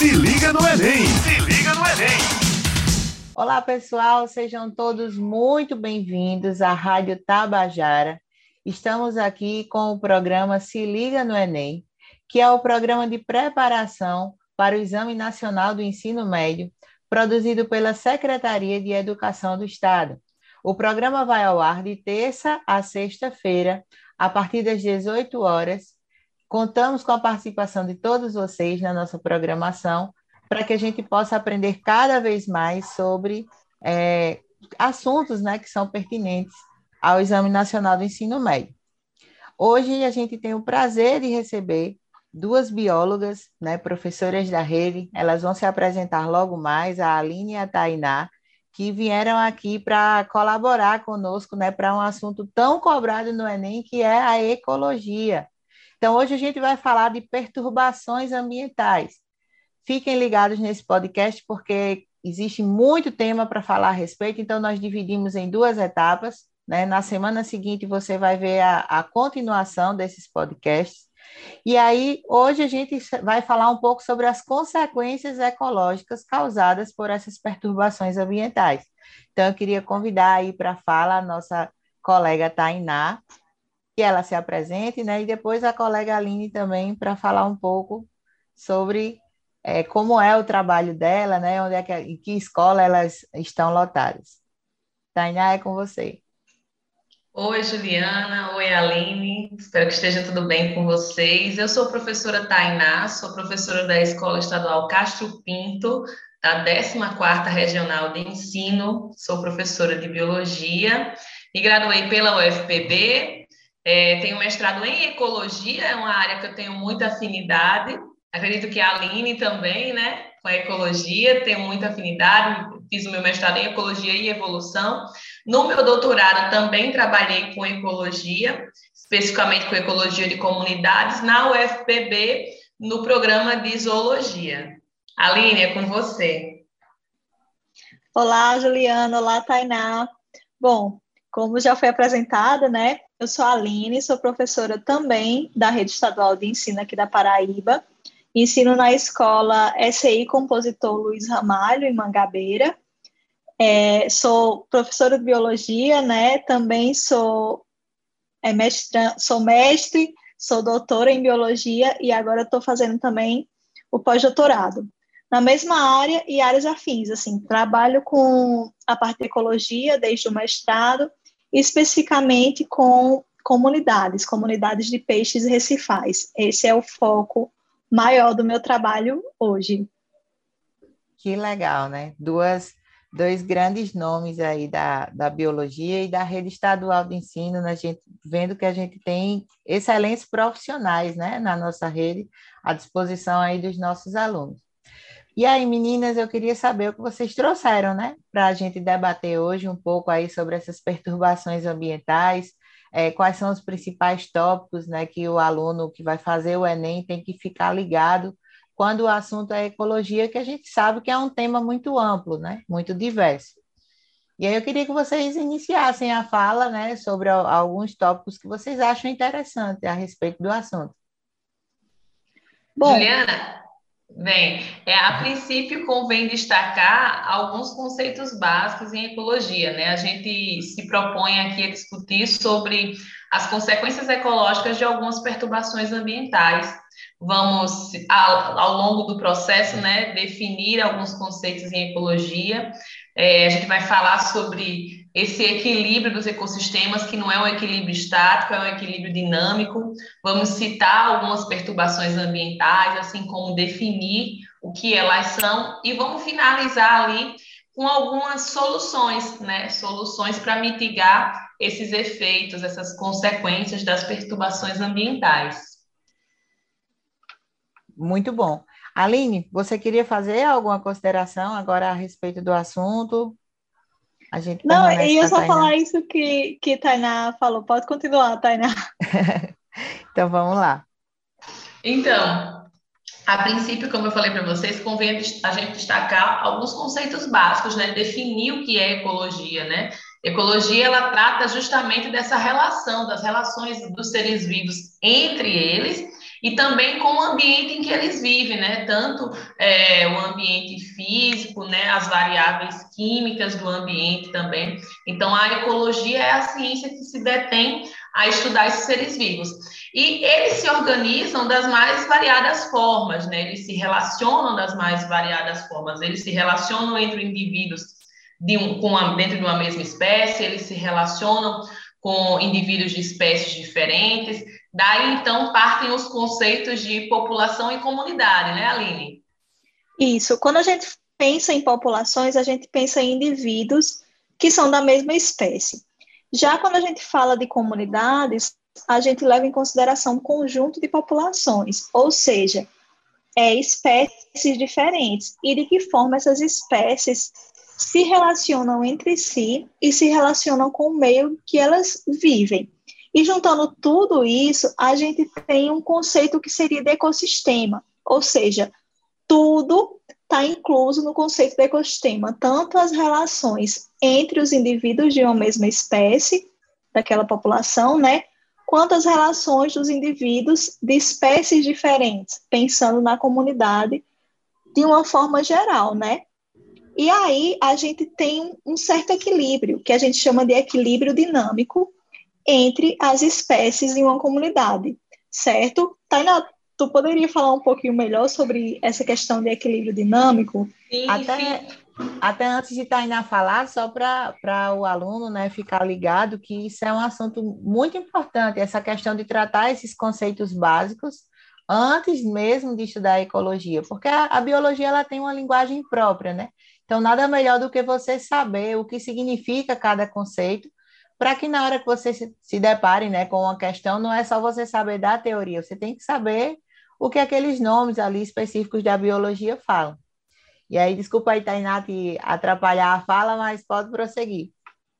Se liga no Enem! Se liga no Enem! Olá, pessoal, sejam todos muito bem-vindos à Rádio Tabajara. Estamos aqui com o programa Se Liga no Enem, que é o programa de preparação para o Exame Nacional do Ensino Médio, produzido pela Secretaria de Educação do Estado. O programa vai ao ar de terça a sexta-feira, a partir das 18 horas. Contamos com a participação de todos vocês na nossa programação, para que a gente possa aprender cada vez mais sobre é, assuntos né, que são pertinentes ao Exame Nacional do Ensino Médio. Hoje a gente tem o prazer de receber duas biólogas, né, professoras da rede, elas vão se apresentar logo mais, a Aline e a Tainá, que vieram aqui para colaborar conosco, né, para um assunto tão cobrado no Enem, que é a ecologia. Então, hoje a gente vai falar de perturbações ambientais. Fiquem ligados nesse podcast, porque existe muito tema para falar a respeito, então nós dividimos em duas etapas. Né? Na semana seguinte, você vai ver a, a continuação desses podcasts. E aí, hoje a gente vai falar um pouco sobre as consequências ecológicas causadas por essas perturbações ambientais. Então, eu queria convidar aí para a fala a nossa colega Tainá, que ela se apresente, né? E depois a colega Aline também para falar um pouco sobre é, como é o trabalho dela, né? Onde é que, em que escola elas estão lotadas. Tainá, é com você. Oi, Juliana. Oi, Aline. Espero que esteja tudo bem com vocês. Eu sou professora Tainá, sou professora da Escola Estadual Castro Pinto, da 14ª Regional de Ensino. Sou professora de Biologia e graduei pela UFPB. É, tenho mestrado em Ecologia, é uma área que eu tenho muita afinidade. Acredito que a Aline também, né? Com a ecologia, tenho muita afinidade. Fiz o meu mestrado em Ecologia e Evolução. No meu doutorado também trabalhei com ecologia, especificamente com ecologia de comunidades, na UFPB, no programa de zoologia. Aline, é com você. Olá, Juliana. Olá, Tainá. Bom, como já foi apresentada, né? Eu sou a Aline, sou professora também da Rede Estadual de Ensino aqui da Paraíba. Ensino na escola SI Compositor Luiz Ramalho, em Mangabeira. É, sou professora de biologia, né? Também sou, é, mestra, sou mestre, sou doutora em biologia e agora estou fazendo também o pós-doutorado na mesma área e áreas afins. Assim, trabalho com a parte de ecologia desde o mestrado, especificamente com comunidades, comunidades de peixes recifais. Esse é o foco maior do meu trabalho hoje. Que legal, né? Duas dois grandes nomes aí da, da biologia e da rede estadual de ensino, né? gente, vendo que a gente tem excelentes profissionais né, na nossa rede à disposição aí dos nossos alunos. E aí, meninas, eu queria saber o que vocês trouxeram, né, para a gente debater hoje um pouco aí sobre essas perturbações ambientais, é, quais são os principais tópicos, né, que o aluno que vai fazer o Enem tem que ficar ligado quando o assunto é ecologia, que a gente sabe que é um tema muito amplo, né? muito diverso. E aí eu queria que vocês iniciassem a fala né, sobre alguns tópicos que vocês acham interessantes a respeito do assunto. Bom, Juliana, bem, é, a princípio convém destacar alguns conceitos básicos em ecologia. Né? A gente se propõe aqui a discutir sobre as consequências ecológicas de algumas perturbações ambientais Vamos, ao, longo do processo, né, definir alguns conceitos em ecologia. É, a gente vai falar sobre esse equilíbrio dos ecossistemas, que não é um equilíbrio estático, é um equilíbrio dinâmico. Vamos citar algumas perturbações ambientais, assim como definir o que elas são, e vamos finalizar ali com algumas soluções, né? Soluções para mitigar esses efeitos, essas consequências das perturbações ambientais. Muito bom. Aline, você queria fazer alguma consideração agora a respeito do assunto? A gente Não, eu ia só falar isso que, que Tainá falou. Pode continuar, Tainá. então, vamos lá. Então, a princípio, como eu falei para vocês, convém a gente destacar alguns conceitos básicos, né? Definir o que é ecologia, né? Ecologia, ela trata justamente dessa relação, das relações dos seres vivos entre eles e também com o ambiente em que eles vivem, né? Tanto é, o ambiente físico, né? As variáveis químicas do ambiente também. Então, a ecologia é a ciência que se detém a estudar esses seres vivos. E eles se organizam das mais variadas formas, né? Eles se relacionam das mais variadas formas. Eles se relacionam entre indivíduos de um, com a, dentro de uma mesma espécie, eles se relacionam com indivíduos de espécies diferentes. Daí, então, partem os conceitos de população e comunidade, né, Aline? Isso. Quando a gente pensa em populações, a gente pensa em indivíduos que são da mesma espécie. Já quando a gente fala de comunidades, a gente leva em consideração um conjunto de populações, ou seja, é, espécies diferentes, e de que forma essas espécies se relacionam entre si e se relacionam com o meio que elas vivem. E juntando tudo isso, a gente tem um conceito que seria de ecossistema, ou seja, tudo está incluso no conceito de ecossistema, tanto as relações entre os indivíduos de uma mesma espécie, daquela população, né, quanto as relações dos indivíduos de espécies diferentes, pensando na comunidade de uma forma geral, né? E aí a gente tem um certo equilíbrio, que a gente chama de equilíbrio dinâmico entre as espécies em uma comunidade, certo? Tainá, tu poderia falar um pouquinho melhor sobre essa questão de equilíbrio dinâmico? Sim, até, sim. até antes de Tainá falar, só para o aluno né, ficar ligado que isso é um assunto muito importante, essa questão de tratar esses conceitos básicos antes mesmo de estudar a ecologia, porque a, a biologia ela tem uma linguagem própria, né? Então, nada melhor do que você saber o que significa cada conceito, para que na hora que você se, depare né, com uma questão, não é só você saber da teoria, você tem que saber o que aqueles nomes ali específicos da biologia falam. E aí, desculpa aí, Tainá, atrapalhar a fala, mas pode prosseguir.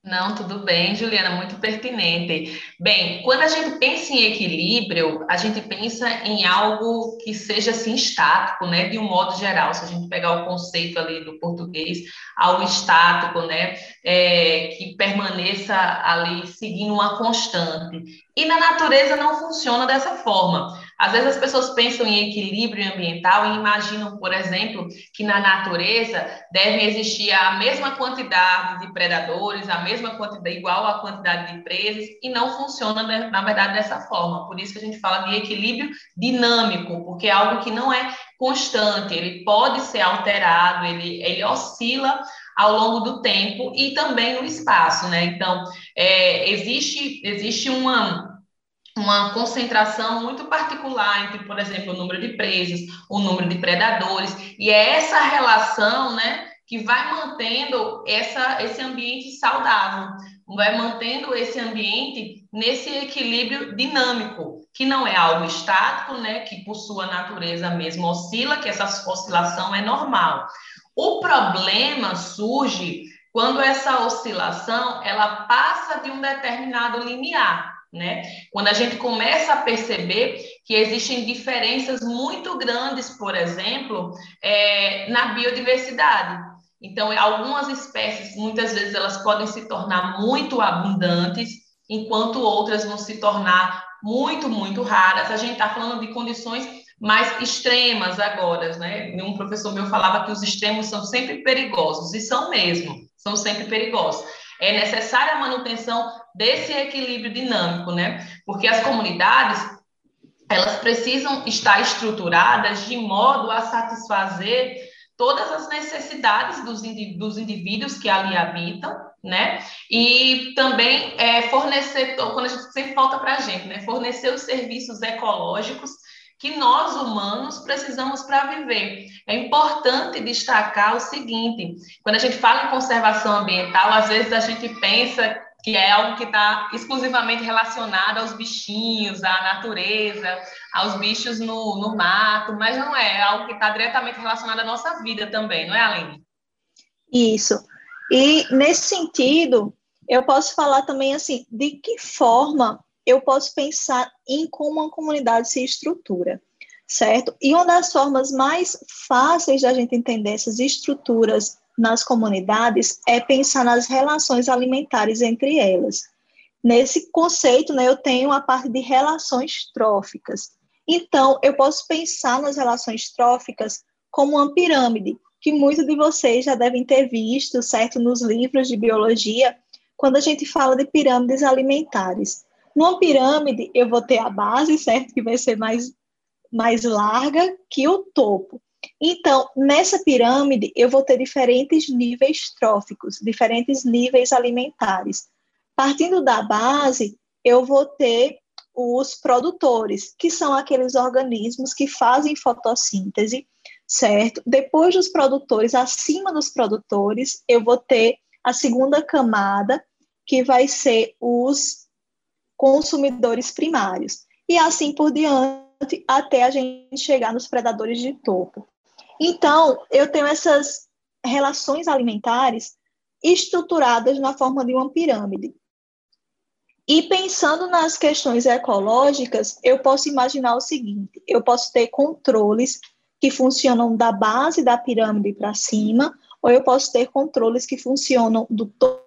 Não, tudo bem, Juliana, muito pertinente. Bem, quando a gente pensa em equilíbrio, a gente pensa em algo que seja assim estático, né, de um modo geral. Se a gente pegar o conceito ali do português, algo estático, né, é, que permaneça ali seguindo uma constante. E na natureza não funciona dessa forma. Às vezes as pessoas pensam em equilíbrio ambiental e imaginam, por exemplo, que na natureza devem existir a mesma quantidade de predadores, a mesma quantidade igual à quantidade de presas, e não funciona né, na verdade dessa forma. Por isso que a gente fala de equilíbrio dinâmico, porque é algo que não é constante, ele pode ser alterado, ele, ele oscila ao longo do tempo e também no espaço, né? Então, é, existe, existe uma uma concentração muito particular entre, por exemplo, o número de presas, o número de predadores, e é essa relação, né, que vai mantendo essa, esse ambiente saudável, vai mantendo esse ambiente nesse equilíbrio dinâmico, que não é algo estático, né, que por sua natureza mesmo oscila, que essa oscilação é normal. O problema surge quando essa oscilação ela passa de um determinado limiar né? Quando a gente começa a perceber que existem diferenças muito grandes, por exemplo, é, na biodiversidade. Então, algumas espécies, muitas vezes, elas podem se tornar muito abundantes, enquanto outras vão se tornar muito, muito raras. A gente está falando de condições mais extremas agora, né? Um professor meu falava que os extremos são sempre perigosos, e são mesmo, são sempre perigosos é necessária a manutenção desse equilíbrio dinâmico, né? Porque as comunidades elas precisam estar estruturadas de modo a satisfazer todas as necessidades dos, dos indivíduos que ali habitam, né? E também é, fornecer, quando a gente sempre falta para a gente, né? Fornecer os serviços ecológicos que nós humanos precisamos para viver. É importante destacar o seguinte: quando a gente fala em conservação ambiental, às vezes a gente pensa que é algo que está exclusivamente relacionado aos bichinhos, à natureza, aos bichos no, no mato, mas não é, é algo que está diretamente relacionado à nossa vida também, não é, Aline? Isso. E nesse sentido, eu posso falar também assim, de que forma eu posso pensar em como uma comunidade se estrutura, certo? E uma das formas mais fáceis da gente entender essas estruturas nas comunidades é pensar nas relações alimentares entre elas. Nesse conceito, né, eu tenho a parte de relações tróficas. Então, eu posso pensar nas relações tróficas como uma pirâmide, que muitos de vocês já devem ter visto, certo, nos livros de biologia, quando a gente fala de pirâmides alimentares. Numa pirâmide, eu vou ter a base, certo, que vai ser mais, mais larga que o topo. Então, nessa pirâmide, eu vou ter diferentes níveis tróficos, diferentes níveis alimentares. Partindo da base, eu vou ter os produtores, que são aqueles organismos que fazem fotossíntese, certo? Depois dos produtores, acima dos produtores, eu vou ter a segunda camada, que vai ser os consumidores primários. E assim por diante, até a gente chegar nos predadores de topo. Então, eu tenho essas relações alimentares estruturadas na forma de uma pirâmide. E pensando nas questões ecológicas, eu posso imaginar o seguinte: eu posso ter controles que funcionam da base da pirâmide para cima, ou eu posso ter controles que funcionam do topo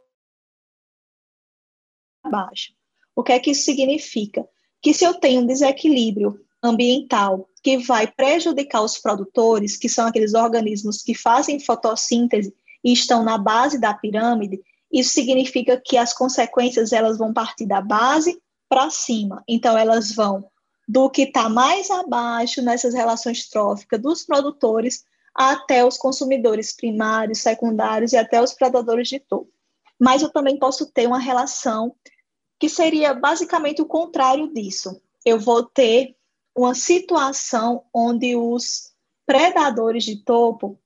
para baixo. O que é que isso significa? Que se eu tenho um desequilíbrio ambiental que vai prejudicar os produtores, que são aqueles organismos que fazem fotossíntese e estão na base da pirâmide, isso significa que as consequências elas vão partir da base para cima. Então elas vão do que está mais abaixo nessas relações tróficas dos produtores até os consumidores primários, secundários e até os predadores de topo. Mas eu também posso ter uma relação que seria basicamente o contrário disso. Eu vou ter uma situação onde os predadores de topo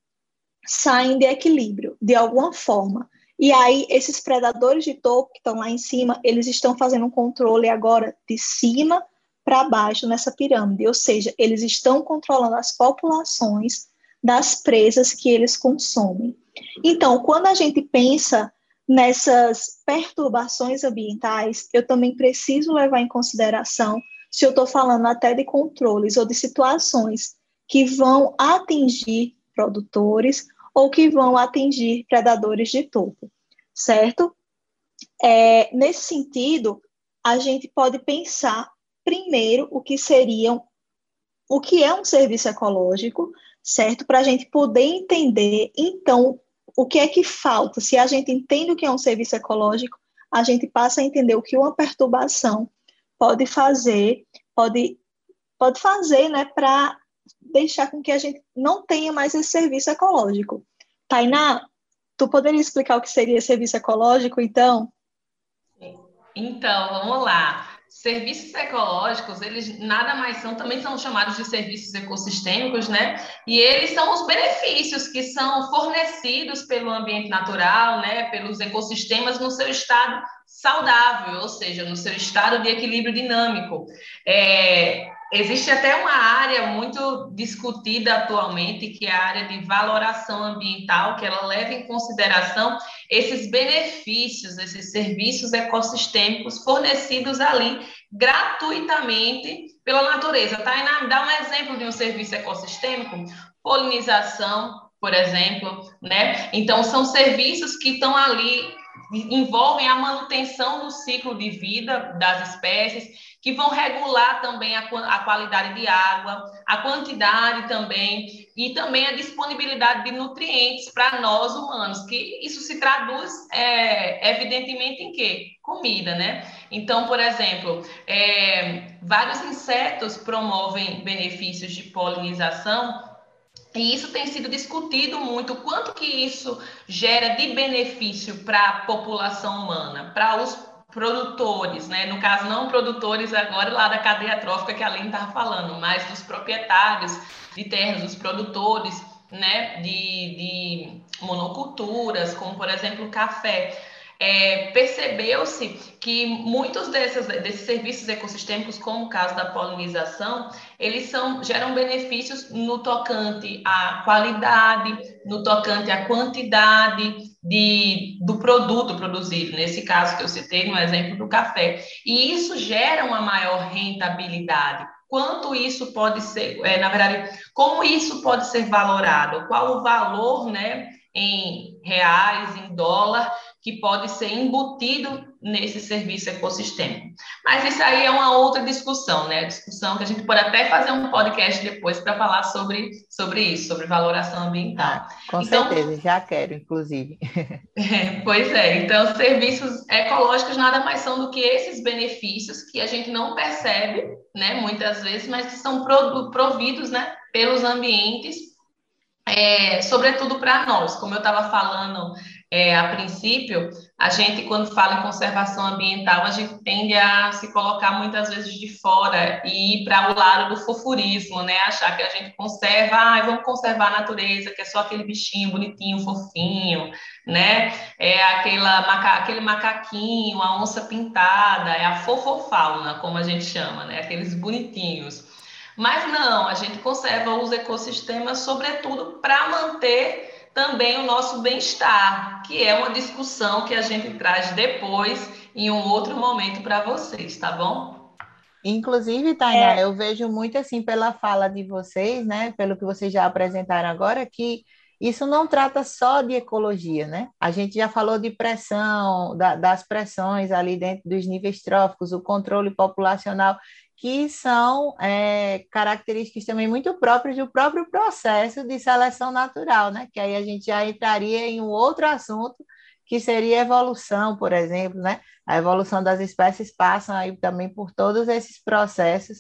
saem de equilíbrio, de alguma forma. E aí, esses predadores de topo que estão lá em cima, eles estão fazendo um controle agora de cima para baixo nessa pirâmide, ou seja, eles estão controlando as populações das presas que eles consomem. Então, quando a gente pensa nessas perturbações ambientais, eu também preciso levar em consideração se eu estou falando até de controles ou de situações que vão atingir produtores ou que vão atingir predadores de topo, certo? É, nesse sentido, a gente pode pensar primeiro o que seriam, o que é um serviço ecológico, certo? Para a gente poder entender, então, o que é que falta. Se a gente entende o que é um serviço ecológico, a gente passa a entender o que uma perturbação pode fazer, pode, pode fazer, né, para deixar com que a gente não tenha mais esse serviço ecológico. Tainá, tu poderia explicar o que seria serviço ecológico, então? Então, vamos lá. Serviços ecológicos, eles nada mais são, também são chamados de serviços ecossistêmicos, né? E eles são os benefícios que são fornecidos pelo ambiente natural, né? Pelos ecossistemas no seu estado saudável, ou seja, no seu estado de equilíbrio dinâmico. É, existe até uma área muito discutida atualmente, que é a área de valoração ambiental, que ela leva em consideração esses benefícios, esses serviços ecossistêmicos fornecidos ali gratuitamente pela natureza. Tainá, dá um exemplo de um serviço ecossistêmico? Polinização, por exemplo, né? Então, são serviços que estão ali envolvem a manutenção do ciclo de vida das espécies, que vão regular também a, a, qualidade de água, a quantidade também, e também a disponibilidade de nutrientes para nós humanos, que isso se traduz, é, evidentemente, em quê? Comida, né? Então, por exemplo, é, vários insetos promovem benefícios de polinização e isso tem sido discutido muito, quanto que isso gera de benefício para a população humana, para os produtores, né? No caso, não produtores agora lá da cadeia trófica que a Aline estava falando, mas dos proprietários de terras, dos produtores, né? De, de monoculturas, como por exemplo o café é, percebeu-se que muitos desses, desses serviços ecossistêmicos, como o caso da polinização, eles são, geram benefícios no tocante à qualidade, no tocante à quantidade de, do produto produzido, nesse caso que eu citei no exemplo do café. E isso gera uma maior rentabilidade. Quanto isso pode ser, é, na verdade, como isso pode ser valorado? Qual o valor, né, em reais, em dólar, que pode ser embutido nesse serviço ecossistêmico. Mas isso aí é uma outra discussão, né? Discussão que a gente pode até fazer um podcast depois para falar sobre, sobre isso, sobre valoração ambiental. Ah, com então, certeza, já quero, inclusive. pois é, então serviços ecológicos nada mais são do que esses benefícios que a gente não percebe, né, muitas vezes, mas que são providos, né, pelos ambientes é, sobretudo para nós, como eu estava falando é, a princípio, a gente, quando fala em conservação ambiental, a gente tende a se colocar muitas vezes de fora e ir para o lado do fofurismo, né? Achar que a gente conserva, ah, vamos conservar a natureza, que é só aquele bichinho bonitinho, fofinho, né? É aquela, maca, aquele macaquinho, a onça pintada, é a fofofauna, como a gente chama, né? Aqueles bonitinhos. Mas não, a gente conserva os ecossistemas, sobretudo, para manter também o nosso bem-estar, que é uma discussão que a gente traz depois, em um outro momento para vocês, tá bom? Inclusive, Tainá, é. eu vejo muito assim pela fala de vocês, né? Pelo que vocês já apresentaram agora, que isso não trata só de ecologia, né? A gente já falou de pressão, da, das pressões ali dentro dos níveis tróficos, o controle populacional, que são é, características também muito próprias do próprio processo de seleção natural, né? Que aí a gente já entraria em um outro assunto, que seria evolução, por exemplo, né? A evolução das espécies passa aí também por todos esses processos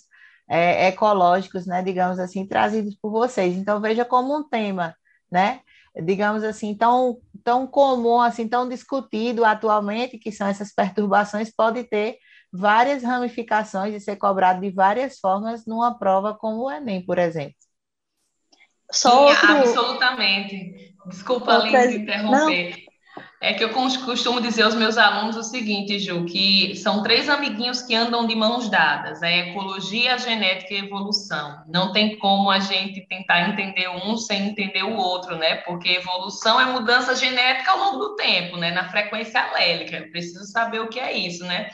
é, ecológicos, né? Digamos assim, trazidos por vocês. Então, veja como um tema, né? digamos assim, tão, tão comum, assim, tão discutido atualmente, que são essas perturbações, pode ter várias ramificações e ser cobrado de várias formas numa prova como o Enem, por exemplo. Só outro... Absolutamente. Desculpa, Outra... Lins, interromper. Não. É que eu costumo dizer aos meus alunos o seguinte, Ju, que são três amiguinhos que andam de mãos dadas, é ecologia, genética e evolução. Não tem como a gente tentar entender um sem entender o outro, né? Porque evolução é mudança genética ao longo do tempo, né? Na frequência alélica. Preciso saber o que é isso, né?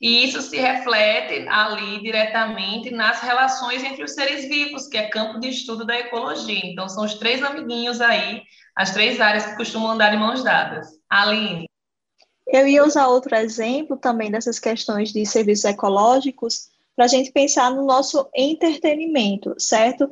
E isso se reflete ali diretamente nas relações entre os seres vivos, que é campo de estudo da ecologia. Então, são os três amiguinhos aí, as três áreas que costumam andar de mãos dadas. Aline. Eu ia usar outro exemplo também dessas questões de serviços ecológicos para a gente pensar no nosso entretenimento, certo?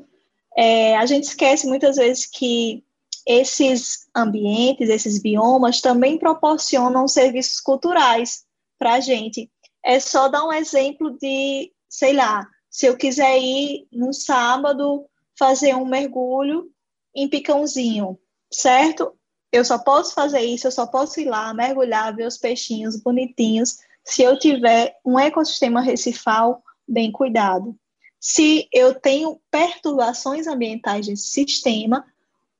É, a gente esquece muitas vezes que esses ambientes, esses biomas também proporcionam serviços culturais para a gente é só dar um exemplo de, sei lá, se eu quiser ir no sábado fazer um mergulho em Picãozinho, certo? Eu só posso fazer isso, eu só posso ir lá, mergulhar, ver os peixinhos bonitinhos, se eu tiver um ecossistema recifal bem cuidado. Se eu tenho perturbações ambientais desse sistema,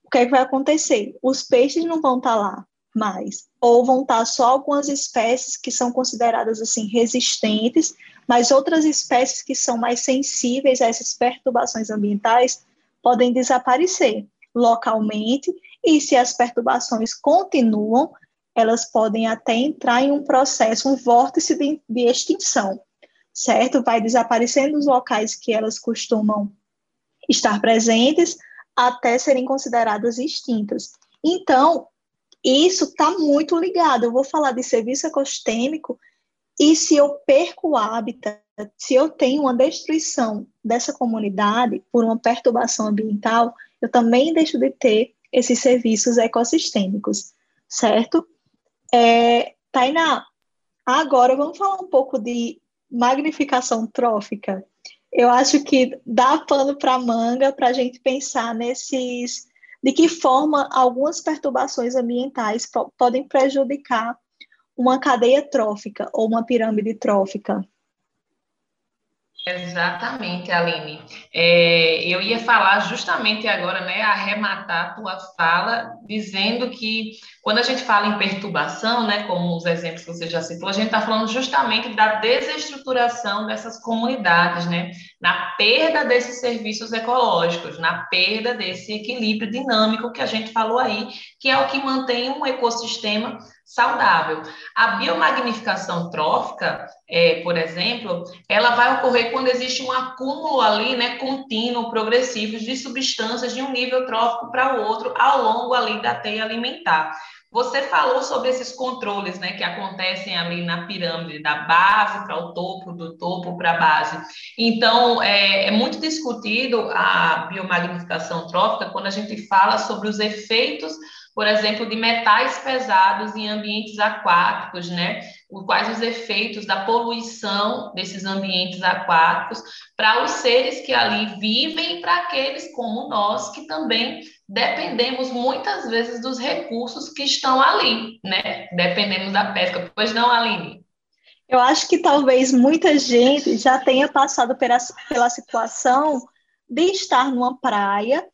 o que, é que vai acontecer? Os peixes não vão estar lá mais, ou vão estar só algumas espécies que são consideradas assim resistentes, mas outras espécies que são mais sensíveis a essas perturbações ambientais podem desaparecer localmente, e se as perturbações continuam, elas podem até entrar em um processo, um vórtice de, de extinção, certo? Vai desaparecendo os locais que elas costumam estar presentes até serem consideradas extintas. Então, isso está muito ligado. Eu vou falar de serviço ecossistêmico e se eu perco o hábitat, se eu tenho uma destruição dessa comunidade por uma perturbação ambiental, eu também deixo de ter esses serviços ecossistêmicos, certo? É, Tainá, agora vamos falar um pouco de magnificação trófica. Eu acho que dá pano para manga para a gente pensar nesses de que forma algumas perturbações ambientais podem prejudicar uma cadeia trófica ou uma pirâmide trófica. Exatamente, Aline. É, eu ia falar justamente agora, né, arrematar a tua fala, dizendo que quando a gente fala em perturbação, né, como os exemplos que você já citou, a gente está falando justamente da desestruturação dessas comunidades, né, na perda desses serviços ecológicos, na perda desse equilíbrio dinâmico que a gente falou aí, que é o que mantém um ecossistema saudável. A biomagnificação trófica, é, por exemplo, ela vai ocorrer quando existe um acúmulo ali, né, contínuo, progressivo de substâncias de um nível trófico para o outro ao longo ali da teia alimentar. Você falou sobre esses controles, né, que acontecem ali na pirâmide, da base para o topo, do topo para a base. Então, é, é, muito discutido a biomagnificação trófica quando a gente fala sobre os efeitos, por exemplo, de metais pesados em ambientes aquáticos, né? Quais os efeitos da poluição desses ambientes aquáticos para os seres que ali vivem e para aqueles como nós que também dependemos muitas vezes dos recursos que estão ali, né? Dependemos da pesca. Pois não, Aline? Eu acho que talvez muita gente já tenha passado pela, pela situação de estar numa praia,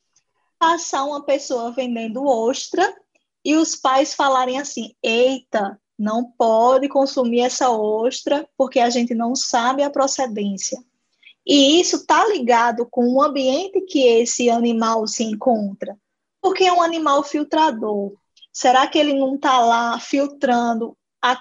passar uma pessoa vendendo ostra e os pais falarem assim: eita, não pode consumir essa ostra porque a gente não sabe a procedência. E isso está ligado com o ambiente que esse animal se encontra. Porque é um animal filtrador. Será que ele não está lá filtrando a,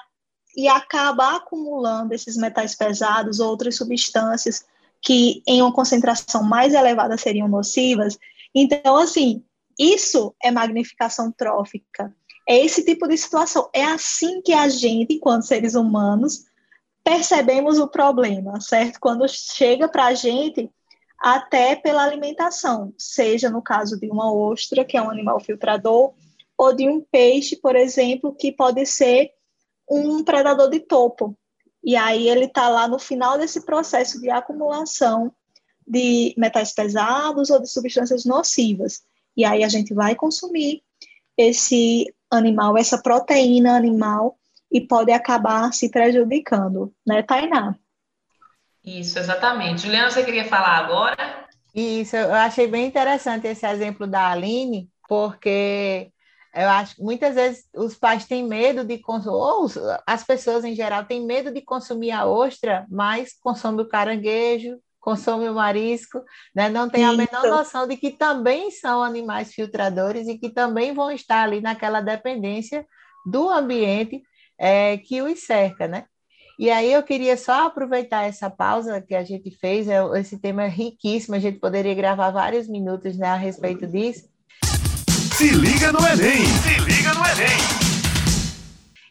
e acaba acumulando esses metais pesados, outras substâncias que em uma concentração mais elevada seriam nocivas? Então, assim, isso é magnificação trófica. É esse tipo de situação. É assim que a gente, enquanto seres humanos, percebemos o problema, certo? Quando chega para a gente, até pela alimentação, seja no caso de uma ostra, que é um animal filtrador, ou de um peixe, por exemplo, que pode ser um predador de topo. E aí ele está lá no final desse processo de acumulação de metais pesados ou de substâncias nocivas. E aí a gente vai consumir esse animal, essa proteína animal, e pode acabar se prejudicando, né, Tainá? Isso, exatamente. Juliana, você queria falar agora? Isso, eu achei bem interessante esse exemplo da Aline, porque eu acho que muitas vezes os pais têm medo de consumir, ou as pessoas em geral têm medo de consumir a ostra, mas consomem o caranguejo, consome o marisco, né? não tem a menor noção de que também são animais filtradores e que também vão estar ali naquela dependência do ambiente é, que os cerca, né? E aí eu queria só aproveitar essa pausa que a gente fez, é, esse tema é riquíssimo, a gente poderia gravar vários minutos né, a respeito disso. Se liga no Enem! Se liga no Enem!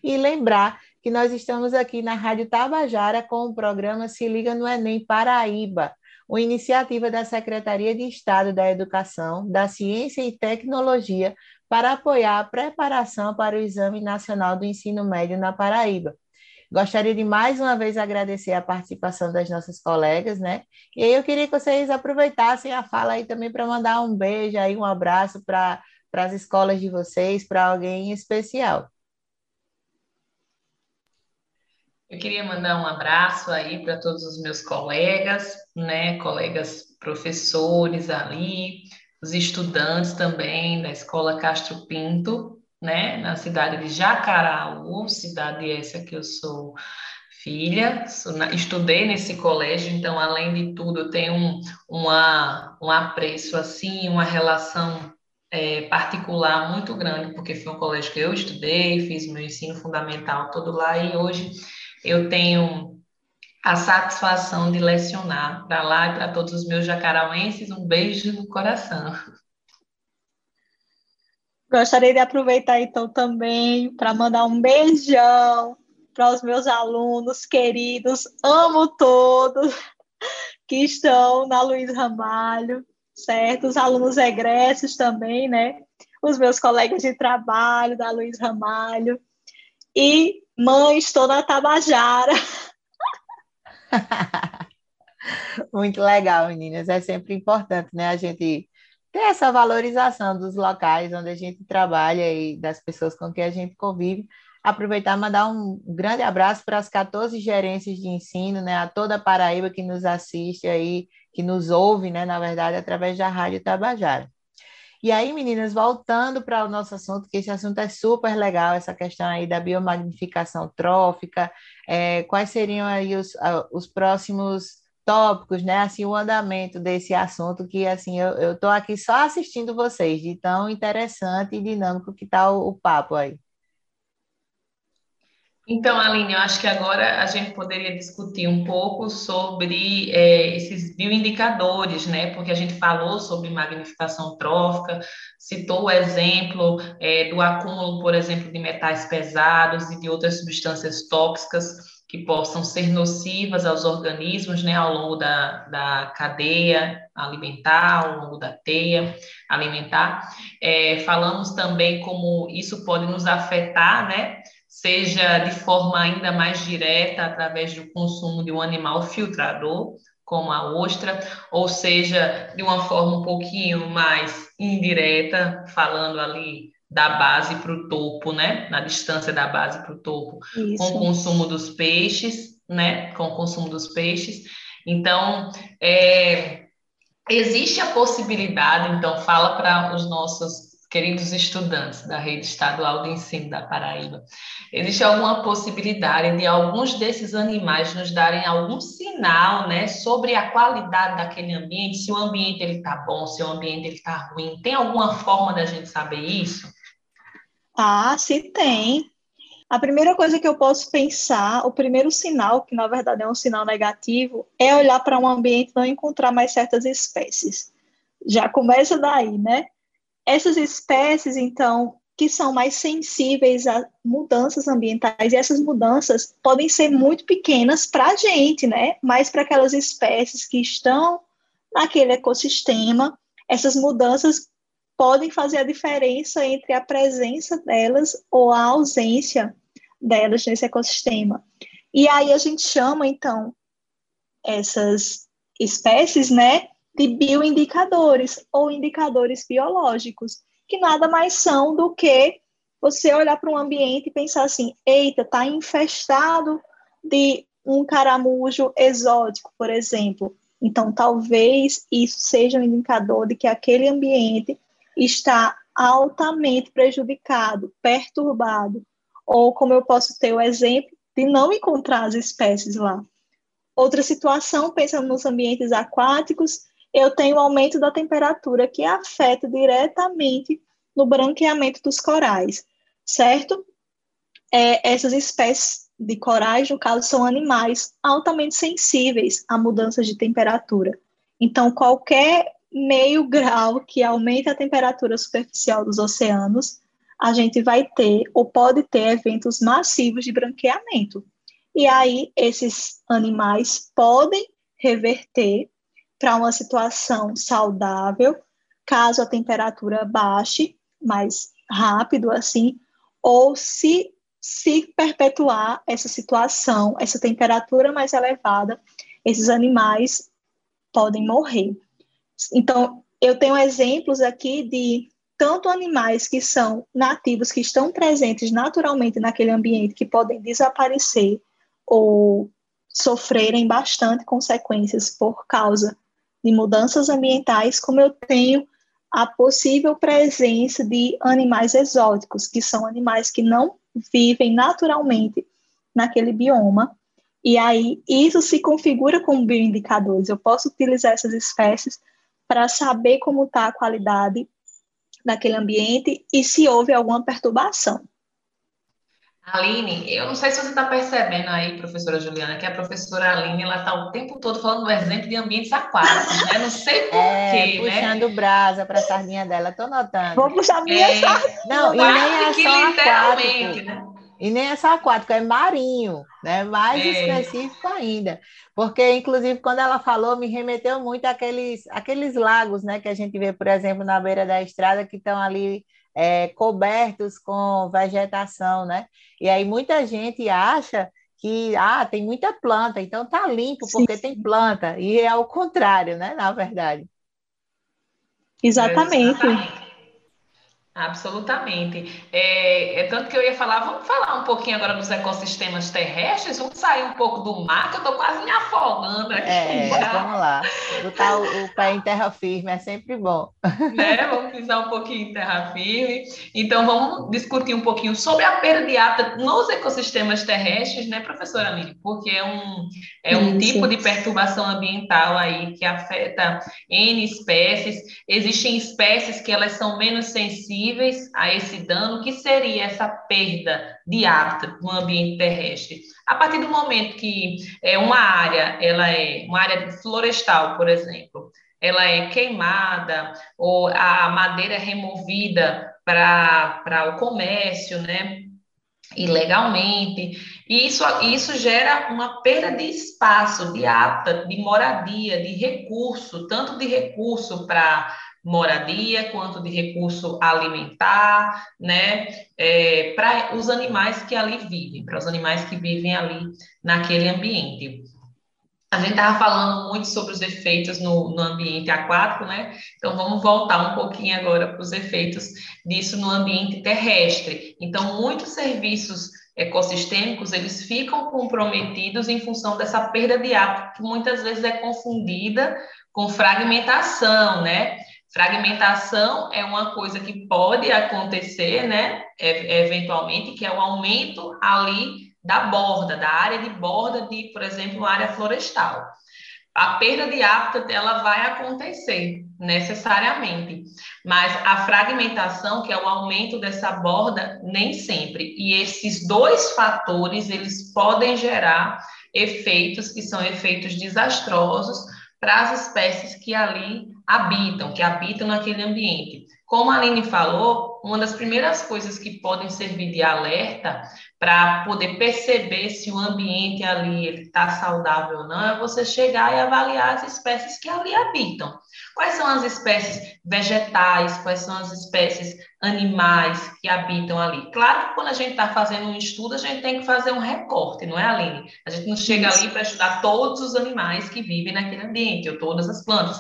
E lembrar que nós estamos aqui na Rádio Tabajara com o programa Se Liga no Enem Paraíba, uma iniciativa da Secretaria de Estado da Educação, da Ciência e Tecnologia para apoiar a preparação para o Exame Nacional do Ensino Médio na Paraíba. Gostaria de mais uma vez agradecer a participação das nossas colegas, né? E aí eu queria que vocês aproveitassem a fala aí também para mandar um beijo aí, um abraço para as escolas de vocês, para alguém especial. Eu queria mandar um abraço aí para todos os meus colegas, né, colegas professores ali, os estudantes também da Escola Castro Pinto, né, na cidade de Jacaraú, cidade essa que eu sou filha, estudei nesse colégio, então, além de tudo, eu tenho um, uma, um apreço, assim, uma relação é, particular muito grande, porque foi um colégio que eu estudei, fiz meu ensino fundamental todo lá, e hoje eu tenho a satisfação de lecionar para lá e para todos os meus jacarauenses, um beijo no coração. Gostaria de aproveitar então também para mandar um beijão para os meus alunos queridos, amo todos que estão na Luiz Ramalho, certo? Os alunos egressos também, né? Os meus colegas de trabalho da Luiz Ramalho. E mãe, estou na Tabajara. Muito legal, meninas. É sempre importante, né? A gente ter essa valorização dos locais onde a gente trabalha e das pessoas com quem a gente convive. Aproveitar e mandar um grande abraço para as 14 gerências de ensino, né, a toda a Paraíba que nos assiste aí, que nos ouve, né, na verdade, através da Rádio Tabajara. E aí, meninas, voltando para o nosso assunto, que esse assunto é super legal, essa questão aí da biomagnificação trófica, é, quais seriam aí os, os próximos tópicos, né? Assim, o andamento desse assunto que, assim, eu estou aqui só assistindo vocês, de tão interessante e dinâmico que está o, o papo aí. Então, Aline, eu acho que agora a gente poderia discutir um pouco sobre é, esses bioindicadores, né? Porque a gente falou sobre magnificação trófica, citou o exemplo é, do acúmulo, por exemplo, de metais pesados e de outras substâncias tóxicas que possam ser nocivas aos organismos, né, ao longo da, da cadeia alimentar, ao longo da teia alimentar. É, falamos também como isso pode nos afetar, né? Seja de forma ainda mais direta, através do consumo de um animal filtrador, como a ostra, ou seja, de uma forma um pouquinho mais indireta, falando ali da base para o topo, né? Na distância da base para o topo, Isso. com o consumo dos peixes, né? Com o consumo dos peixes. Então, é, existe a possibilidade, então, fala para os nossos queridos estudantes da rede estadual de ensino da Paraíba, existe alguma possibilidade de alguns desses animais nos darem algum sinal, né, sobre a qualidade daquele ambiente, se o ambiente ele está bom, se o ambiente ele está ruim? Tem alguma forma da gente saber isso? Ah, sim, tem. A primeira coisa que eu posso pensar, o primeiro sinal, que na verdade é um sinal negativo, é olhar para um ambiente e não encontrar mais certas espécies. Já começa daí, né? Essas espécies, então, que são mais sensíveis a mudanças ambientais, e essas mudanças podem ser muito pequenas para a gente, né? Mas para aquelas espécies que estão naquele ecossistema, essas mudanças podem fazer a diferença entre a presença delas ou a ausência delas nesse ecossistema. E aí a gente chama, então, essas espécies, né, de bioindicadores ou indicadores biológicos, que nada mais são do que você olhar para um ambiente e pensar assim: eita, está infestado de um caramujo exótico, por exemplo. Então, talvez isso seja um indicador de que aquele ambiente está altamente prejudicado, perturbado. Ou, como eu posso ter o exemplo de não encontrar as espécies lá. Outra situação, pensando nos ambientes aquáticos, eu tenho aumento da temperatura que afeta diretamente no branqueamento dos corais, certo? É, essas espécies de corais, no caso, são animais altamente sensíveis a mudanças de temperatura. Então, qualquer meio grau que aumente a temperatura superficial dos oceanos, a gente vai ter ou pode ter eventos massivos de branqueamento. E aí, esses animais podem reverter para uma situação saudável, caso a temperatura baixe mais rápido assim, ou se se perpetuar essa situação, essa temperatura mais elevada, esses animais podem morrer. Então, eu tenho exemplos aqui de tanto animais que são nativos, que estão presentes naturalmente naquele ambiente, que podem desaparecer ou sofrerem bastante consequências por causa de mudanças ambientais, como eu tenho a possível presença de animais exóticos, que são animais que não vivem naturalmente naquele bioma. E aí isso se configura como bioindicadores. Eu posso utilizar essas espécies para saber como está a qualidade daquele ambiente e se houve alguma perturbação. Aline, eu não sei se você está percebendo aí, professora Juliana, que a professora Aline ela está o tempo todo falando do exemplo de ambientes aquáticos, né? Não sei por é, quê, né? puxando brasa para a sardinha dela, estou notando. Vou puxar minha é, sardinha. Não, e nem é só aquático. Né? E nem é só aquático, é marinho, né? Mais é. específico ainda. Porque, inclusive, quando ela falou, me remeteu muito àqueles, àqueles lagos, né? Que a gente vê, por exemplo, na beira da estrada, que estão ali é, cobertos com vegetação, né? E aí muita gente acha que ah, tem muita planta, então tá limpo porque sim. tem planta. E é o contrário, né? Na verdade. Exatamente. Exatamente. Absolutamente. É, é, tanto que eu ia falar, vamos falar um pouquinho agora dos ecossistemas terrestres, vamos sair um pouco do mar, que eu estou quase me afogando aqui. É, vamos lá. Botar o, o, pé em terra firme é sempre bom. Né? Vamos pisar um pouquinho em terra firme. Então, vamos discutir um pouquinho sobre a perda de hábitat nos ecossistemas terrestres, né, professora Mili? Porque é um, é um tipo de perturbação ambiental aí que afeta N espécies. Existem espécies que elas são menos sensíveis sensíveis a esse dano, que seria essa perda de hábitat no ambiente terrestre. A partir do momento que é uma área, ela é uma área florestal, por exemplo, ela é queimada ou a madeira é removida para o comércio, né? Ilegalmente. E isso, isso gera uma perda de espaço, de hábitat, de moradia, de recurso, tanto de recurso para moradia quanto de recurso alimentar, né, é, para os animais que ali vivem, para os animais que vivem ali naquele ambiente. A gente estava falando muito sobre os efeitos no, no, ambiente aquático, né? Então vamos voltar um pouquinho agora para os efeitos disso no ambiente terrestre. Então, muitos serviços ecossistêmicos eles ficam comprometidos em função dessa perda de hábitat, que muitas vezes é confundida com fragmentação, né? Fragmentação é uma coisa que pode acontecer, né? Eventualmente, que é o aumento ali da borda, da área de borda de, por exemplo, uma área florestal. A perda de hábitat ela vai acontecer necessariamente, mas a fragmentação, que é o aumento dessa borda, nem sempre. E esses dois fatores eles podem gerar efeitos que são efeitos desastrosos para as espécies que ali habitam, que habitam naquele ambiente. Como a Aline falou, uma das primeiras coisas que podem servir de alerta para poder perceber se o ambiente ali está saudável ou não é você chegar e avaliar as espécies que ali habitam. Quais são as espécies vegetais, quais são as espécies animais que habitam ali? Claro que quando a gente está fazendo um estudo, a gente tem que fazer um recorte, não é, Aline? A gente não chega ali para estudar todos os animais que vivem naquele ambiente, ou todas as plantas.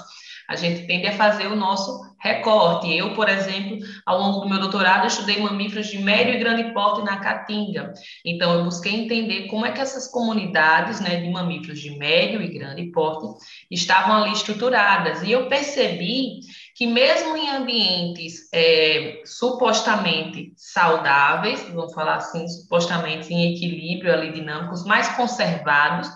A gente tende a fazer o nosso recorte. Eu, por exemplo, ao longo do meu doutorado, estudei mamíferos de médio e grande porte na Caatinga. Então, eu busquei entender como é que essas comunidades né, de mamíferos de médio e grande porte estavam ali estruturadas. E eu percebi que mesmo em ambientes é, supostamente saudáveis, vamos falar assim, supostamente em equilíbrio ali dinâmicos, mais conservados,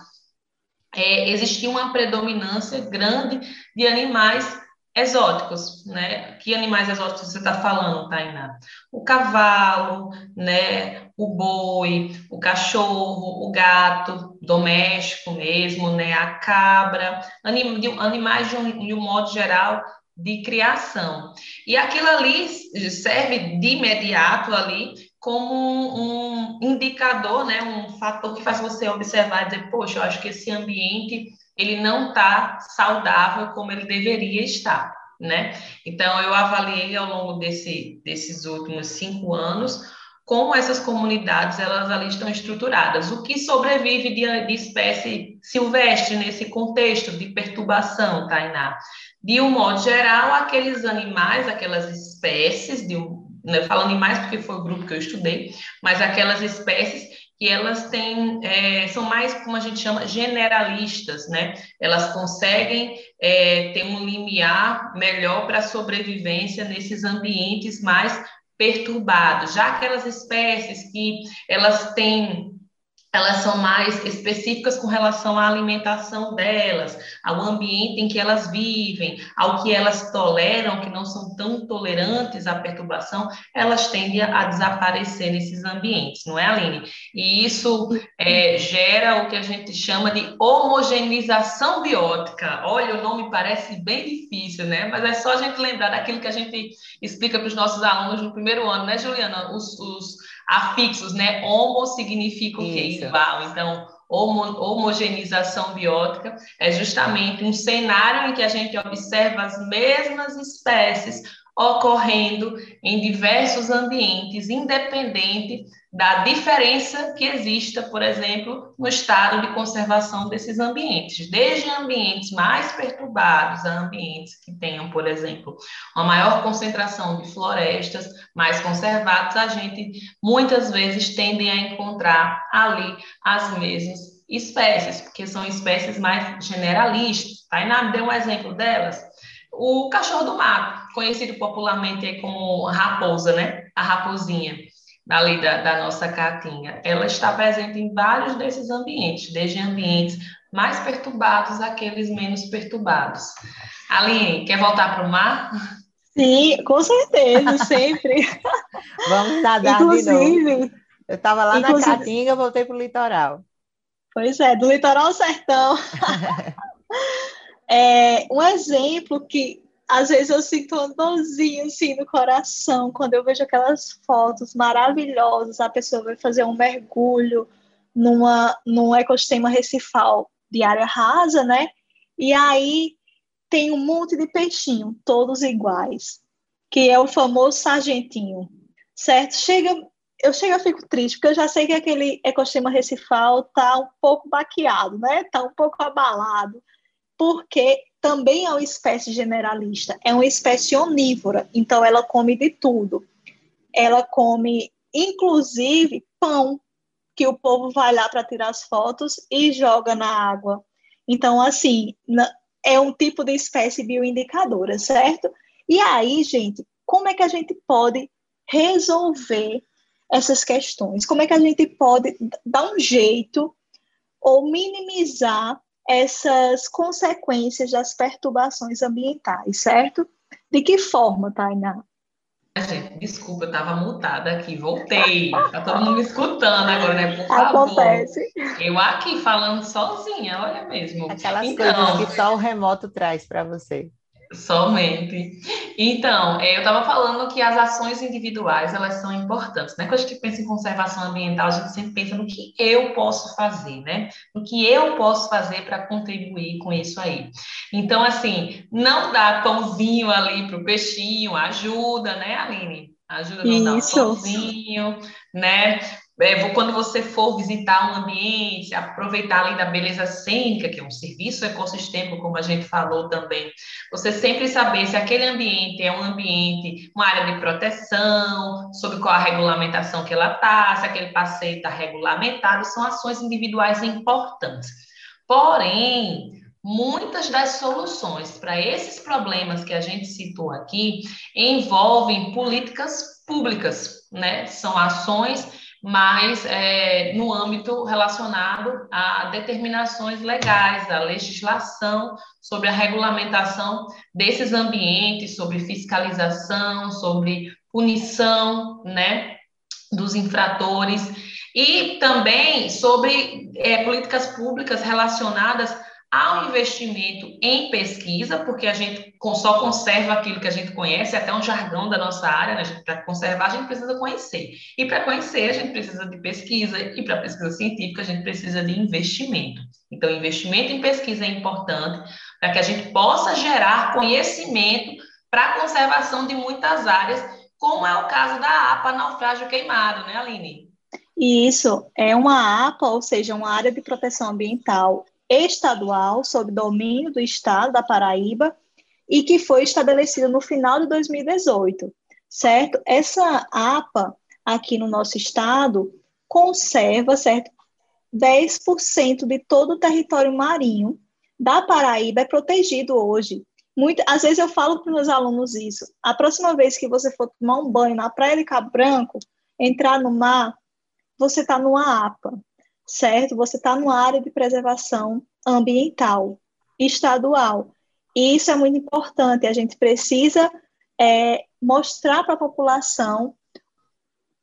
é, existia uma predominância grande de animais exóticos, né? Que animais exóticos você está falando, Tainá? O cavalo, né? O boi, o cachorro, o gato doméstico mesmo, né? A cabra, anim, de, animais de um, de um modo geral de criação. E aquilo ali serve de imediato ali como um, indicador, né, um fator que faz você observar e dizer, poxa, eu acho que esse ambiente ele não está saudável como ele deveria estar, né? Então eu avaliei ao longo desse, desses últimos cinco anos como essas comunidades elas ali estão estruturadas, o que sobrevive de, de espécie silvestre nesse contexto de perturbação, Tainá. De um modo geral, aqueles animais, aquelas espécies de um falando em mais porque foi o grupo que eu estudei, mas aquelas espécies que elas têm, é, são mais, como a gente chama, generalistas, né? Elas conseguem é, ter um limiar melhor para a sobrevivência nesses ambientes mais perturbados. Já aquelas espécies que elas têm elas são mais específicas com relação à alimentação delas, ao ambiente em que elas vivem, ao que elas toleram, que não são tão tolerantes à perturbação, elas tendem a desaparecer nesses ambientes, não é, Aline? E isso é, gera o que a gente chama de homogeneização biótica. Olha, o nome parece bem difícil, né? Mas é só a gente lembrar daquilo que a gente explica para os nossos alunos no primeiro ano, né, Juliana? Os, os afixos, né? Homo significa o quê? Igual. Então, homo, homogeneização biótica é justamente um cenário em que a gente observa as mesmas espécies ocorrendo em diversos ambientes, independente da diferença que exista, por exemplo, no estado de conservação desses ambientes, desde ambientes mais perturbados a ambientes que tenham, por exemplo, uma maior concentração de florestas mais conservados, a gente muitas vezes tende a encontrar ali as mesmas espécies, porque são espécies mais generalistas. Tainá me deu um exemplo delas. O cachorro do mato, conhecido popularmente como raposa, né? A raposinha ali da, da nossa caatinga, ela está presente em vários desses ambientes, desde ambientes mais perturbados àqueles menos perturbados. Aline, quer voltar para o mar? Sim, com certeza, sempre. Vamos nadar Inclusive, de novo. Eu estava lá na Caatinga, voltei para o litoral. Pois é, do litoral ao sertão. é, um exemplo que às vezes eu sinto um dorzinho assim no coração quando eu vejo aquelas fotos maravilhosas, a pessoa vai fazer um mergulho numa, num ecossistema recifal de área rasa, né? E aí tem um monte de peixinho, todos iguais, que é o famoso sargentinho, certo? Chega, eu chego fico triste, porque eu já sei que aquele ecossistema recifal tá um pouco baqueado, né? Tá um pouco abalado, porque também é uma espécie generalista, é uma espécie onívora, então ela come de tudo. Ela come, inclusive, pão, que o povo vai lá para tirar as fotos e joga na água. Então, assim, é um tipo de espécie bioindicadora, certo? E aí, gente, como é que a gente pode resolver essas questões? Como é que a gente pode dar um jeito ou minimizar essas consequências das perturbações ambientais, certo? De que forma, Tainá? Gente, desculpa, eu estava mutada aqui, voltei. Tá todo mundo me escutando agora, né? Por favor. Acontece. Eu aqui falando sozinha, olha mesmo. Aquelas então, coisas que só o remoto traz para você. Somente. Então, é, eu estava falando que as ações individuais, elas são importantes, né? Quando a gente pensa em conservação ambiental, a gente sempre pensa no que eu posso fazer, né? No que eu posso fazer para contribuir com isso aí. Então, assim, não dá pãozinho ali para o peixinho, ajuda, né, Aline? Ajuda a não isso. dar um pãozinho, né? É, quando você for visitar um ambiente, aproveitar ali da beleza cênica, que é um serviço ecossistêmico, como a gente falou também, você sempre saber se aquele ambiente é um ambiente, uma área de proteção, sobre qual a regulamentação que ela está, se aquele passeio está regulamentado, são ações individuais importantes. Porém, muitas das soluções para esses problemas que a gente citou aqui envolvem políticas públicas, né? São ações mas é, no âmbito relacionado a determinações legais, a legislação sobre a regulamentação desses ambientes, sobre fiscalização, sobre punição, né, dos infratores e também sobre é, políticas públicas relacionadas ao investimento em pesquisa, porque a gente só conserva aquilo que a gente conhece, até um jargão da nossa área, né? Para conservar, a gente precisa conhecer. E para conhecer, a gente precisa de pesquisa, e para pesquisa científica, a gente precisa de investimento. Então, investimento em pesquisa é importante para que a gente possa gerar conhecimento para a conservação de muitas áreas, como é o caso da APA naufrágio queimado, né, Aline? Isso, é uma APA, ou seja, uma área de proteção ambiental estadual, sob domínio do Estado da Paraíba, e que foi estabelecida no final de 2018, certo? Essa APA, aqui no nosso estado, conserva, certo? 10% de todo o território marinho da Paraíba é protegido hoje. Muito, às vezes eu falo para os meus alunos isso. A próxima vez que você for tomar um banho na Praia de Cabo Branco, entrar no mar, você está numa APA certo? Você está numa área de preservação ambiental estadual. E isso é muito importante. A gente precisa é, mostrar para a população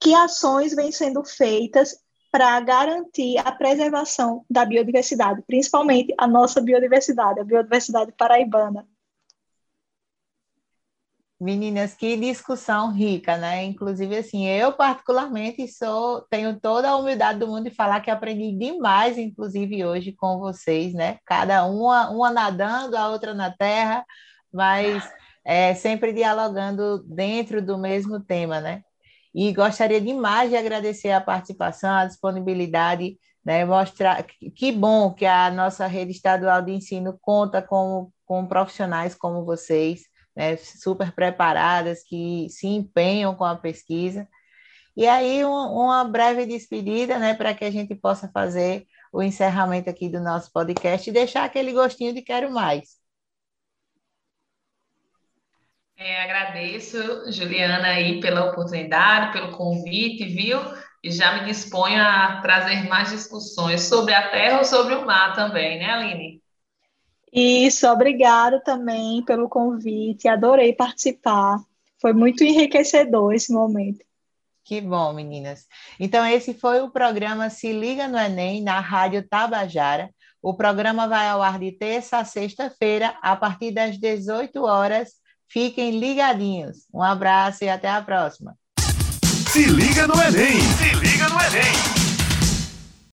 que ações vêm sendo feitas para garantir a preservação da biodiversidade, principalmente a nossa biodiversidade, a biodiversidade paraibana. Meninas, que discussão rica, né? Inclusive, assim, eu particularmente sou, tenho toda a humildade do mundo de falar que aprendi demais, inclusive hoje com vocês, né? Cada uma, uma nadando, a outra na terra, mas é, sempre dialogando dentro do mesmo tema, né? E gostaria demais de agradecer a participação, a disponibilidade, né? Mostrar que bom que a nossa rede estadual de ensino conta com, com profissionais como vocês né, super preparadas, que se empenham com a pesquisa. E aí, um, uma breve despedida, né, para que a gente possa fazer o encerramento aqui do nosso podcast e deixar aquele gostinho de quero mais. É, agradeço, Juliana, aí pela oportunidade, pelo convite, viu? E já me disponho a trazer mais discussões sobre a terra ou sobre o mar também, né, Aline? Isso, obrigado também pelo convite, adorei participar. Foi muito enriquecedor esse momento. Que bom, meninas. Então, esse foi o programa Se Liga no Enem, na Rádio Tabajara. O programa vai ao ar de terça a sexta-feira, a partir das 18 horas. Fiquem ligadinhos. Um abraço e até a próxima. Se liga no Enem! Se liga no Enem!